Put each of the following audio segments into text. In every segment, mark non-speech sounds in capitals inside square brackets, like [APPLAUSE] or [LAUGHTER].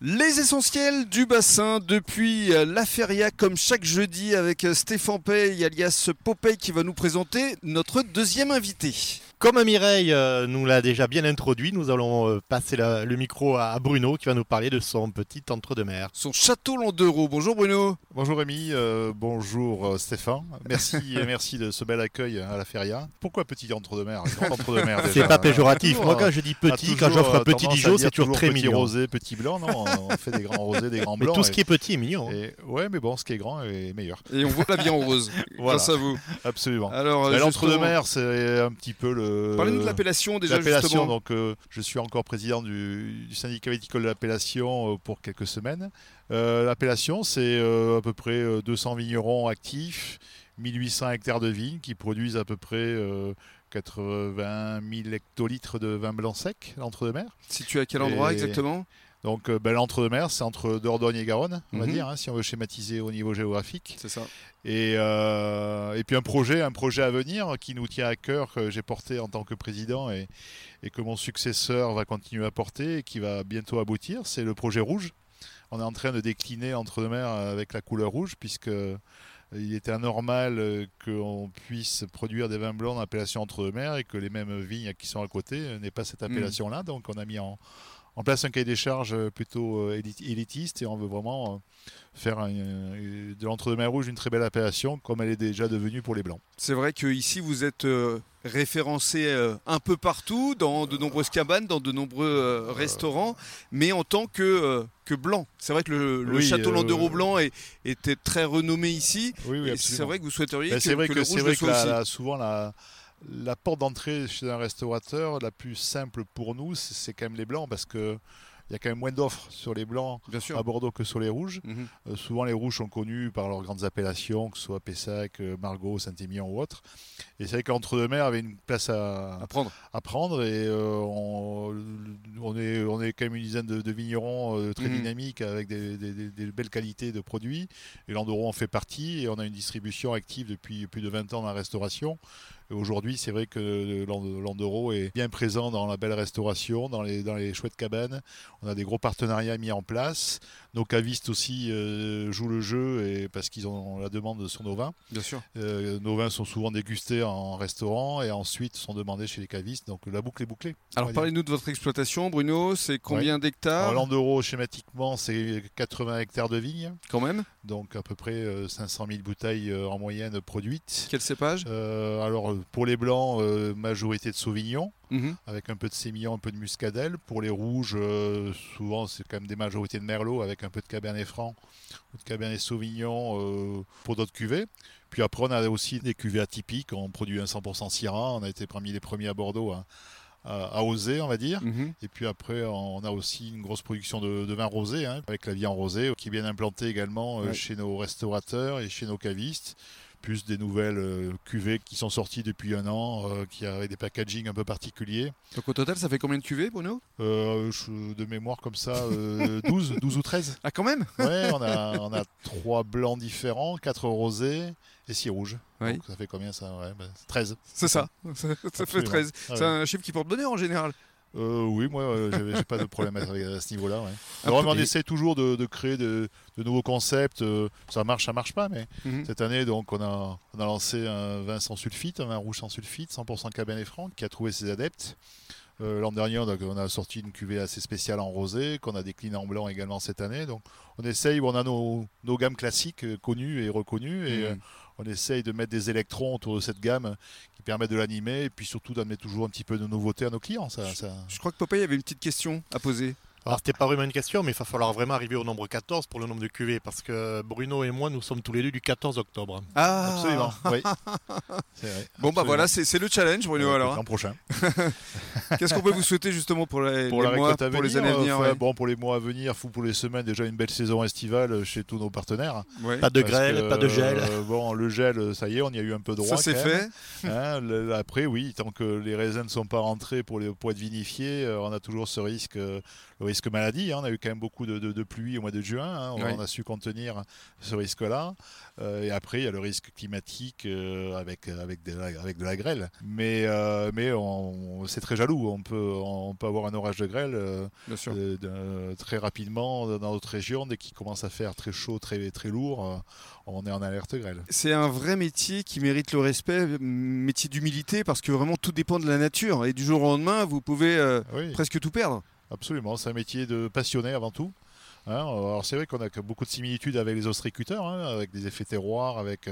Les essentiels du bassin depuis la feria comme chaque jeudi avec Stéphane Pay alias Popeye qui va nous présenter notre deuxième invité. Comme Mireille euh, nous l'a déjà bien introduit, nous allons euh, passer le micro à Bruno qui va nous parler de son petit entre-deux-mer. Son château Landereau. Bonjour Bruno. Bonjour Rémi, euh, bonjour Stéphane. Merci [LAUGHS] et merci de ce bel accueil à la feria. Pourquoi petit entre-deux-mer entre-deux-mer C'est pas péjoratif. Moi quand je dis petit, quand j'offre petit Dijon, c'est toujours très petit mignon. rosé, petit blanc, non, on fait des grands rosés, des grands blancs. tout ce qui est petit est mignon. Et, ouais, mais bon, ce qui est grand est meilleur. Et on voit la vie en rose. [LAUGHS] voilà. Grâce à vous. Absolument. Alors, l'entre-deux-mer, c'est un petit peu le Parlez-nous de l'appellation déjà. L'appellation, donc euh, je suis encore président du, syndicat viticole de l'appellation euh, pour quelques semaines. Euh, l'appellation, c'est à peu près 200 vignerons actifs, 1800 hectares de vignes qui produisent à peu près 80 000 hectolitres de vin blanc sec, l'entre-deux-mer. Situé à quel endroit exactement? Donc ben, l'entre-deux-mer, c'est entre Dordogne et Garonne, on va mhm. dire, hein, si on veut schématiser au niveau géographique. C'est ça. Et, euh, et puis un projet, un projet à venir qui nous tient à cœur, que j'ai porté en tant que président et, et, que mon successeur va continuer à porter et qui va bientôt aboutir, c'est le projet rouge. On est en train de décliner entre deux mers avec la couleur rouge puisque il était anormal qu'on puisse produire des vins blancs d'appellation entre deux mers et que les mêmes vignes qui sont à côté n'aient pas cette mm. appellation-là. Donc on a mis en, en place un cahier des charges plutôt élitiste et on veut vraiment faire de l'entre-deux-mer rouge une très belle appellation comme elle est déjà devenue pour les blancs. C'est vrai qu'ici vous êtes euh, référencé euh, un peu partout, dans de nombreuses cabanes, dans de nombreux euh, restaurants, mais en tant que, que blanc. C'est vrai que le, château Landereau blanc était très renommé ici. Oui, c'est vrai que vous souhaiteriez ben, que, vrai que, le rouge vrai que souvent la, la porte d'entrée chez un restaurateur, la plus simple pour nous, c'est quand même les blancs parce que il y a quand même moins d'offres sur les blancs à Bordeaux que sur les rouges. Mhm. Euh, souvent, les rouges sont connus par leurs grandes appellations, que ce soit Pessac, euh, Margaux, Saint-Émilion ou autre. Et c'est vrai qu'entre-deux-mers avait une place à, prendre. À prendre et euh, on, est, on est quand même une dizaine de, vignerons très mhm. dynamiques avec des, belles qualités de produits. Et Landereau en fait partie et on a une distribution active depuis plus de 20 ans dans la restauration. Aujourd'hui, c'est vrai que Landereau est bien présent dans la belle restauration, dans les, dans les chouettes cabanes. On a des gros partenariats mis en place. Nos cavistes aussi euh, jouent le jeu et parce qu'ils ont la demande sur nos vins. Bien sûr. Euh, nos vins sont souvent dégustés en restaurant et ensuite sont demandés chez les cavistes. Donc la boucle est bouclée. Alors parlez-nous de votre exploitation, Bruno. C'est combien d'hectares Landereau, schématiquement, c'est 80 hectares de vignes. Quand même. Donc à peu près 500 euh, 000 bouteilles en moyenne produites. Quel cépage? Alors pour les blancs, majorité de Sauvignon. Mhm. avec un peu de sémillon, un peu de muscadelle. Pour les rouges, euh, souvent c'est quand même des majorités de merlot avec un peu de cabernet franc ou de cabernet sauvignon euh, pour d'autres cuvées. Puis après, on a aussi des cuvées atypiques. On produit un 100% Syrah. On a été parmi les premiers à Bordeaux à, oser, on va dire. Mhm. Et puis après, on a aussi une grosse production de, vin rosé, hein, avec la vie en rosé, qui est bien implantée également euh, chez nos restaurateurs et chez nos cavistes plus des nouvelles euh, cuvées qui sont sorties depuis un an, euh, qui avaient des packaging un peu particuliers. Donc au total, ça fait combien de cuvées, Bruno? Euh, De mémoire comme ça, [LAUGHS] 12, 12 ou 13. Ah quand même? Ouais, on a, on a 3 blancs différents, 4 rosés et 6 rouges. Donc ça fait combien ça? Ouais, 13. Ben, C'est ça, [LAUGHS] ça, fait 13. Ah C'est un chiffre qui porte bonheur en général. Euh, oui, moi, euh, j'ai pas de problème à, ce niveau-là. on essaie toujours de, créer de, nouveaux concepts. Euh, ça marche, ça marche pas, mais mhm. cette année, donc, on a, on a lancé un vin sans sulfite, un vin rouge sans sulfite, 100% Cabernet Franc, qui a trouvé ses adeptes. L'an dernier, on a, sorti une cuvée assez spéciale en rosé, qu'on a décliné en blanc également cette année. Donc, on essaye, on a nos, gammes classiques connues et reconnues, et mhm on essaye de mettre des électrons autour de cette gamme qui permettent de l'animer et puis surtout d'amener toujours un petit peu de nouveauté à nos clients. Ça, Je crois que Popeye avait une petite question à poser. Alors, c'était pas vraiment une question, mais il va falloir vraiment arriver au nombre 14 pour le nombre de cuvées, parce que Bruno et moi, nous sommes tous les deux du 14 octobre. Ah Absolument, oui. Bon, bah voilà, c'est le challenge, Bruno, alors. L'an prochain. [LAUGHS] Qu'est-ce qu'on peut vous souhaiter justement pour les, mois, pour les années à venir euh, Bon, pour les mois à venir, fou pour les semaines, déjà une belle saison estivale chez tous nos partenaires. Pas de grêle, pas de gel. Euh, bon, le gel, ça y est, on y a eu un peu droit. Ça c'est fait. Hein, après, oui, tant que les raisins ne sont pas rentrés pour, les, pour être vinifiés, euh, on a toujours ce risque, le risque risque maladie. Hein. on a eu quand même beaucoup de, de, pluie au mois de juin. Hein. on, a su contenir ce risque-là. et après, il y a le risque climatique avec, avec, de la, avec de la grêle. Mais, mais c'est très jaloux. On peut, on peut avoir un orage de grêle très rapidement dans notre région dès qu'il commence à faire très chaud, très, très lourd on est en alerte grêle. C'est un vrai métier qui mérite le respect, métier d'humilité, parce que vraiment tout dépend de la nature. Et du jour au lendemain, vous pouvez euh, presque tout perdre. Absolument, c'est un métier de passionné avant tout. Hein. alors c'est vrai qu'on a beaucoup de similitudes avec les ostréicuteurs, hein, avec des effets terroirs, avec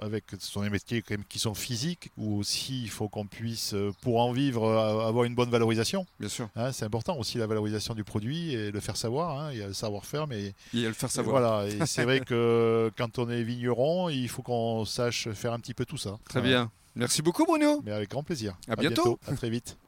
avec ce sont des métiers quand même qui sont physiques où aussi il faut qu'on puisse euh, pour en vivre avoir une bonne valorisation. Bien sûr. Hein, c'est important aussi la valorisation du produit et le faire savoir hein. il y a le savoir-faire mais il y a le faire savoir. voilà et [LAUGHS] c'est vrai que quand on est vigneron il faut qu'on sache faire un petit peu tout ça. Très bien. Merci beaucoup Bruno. Mais avec grand plaisir. À, bientôt. À très vite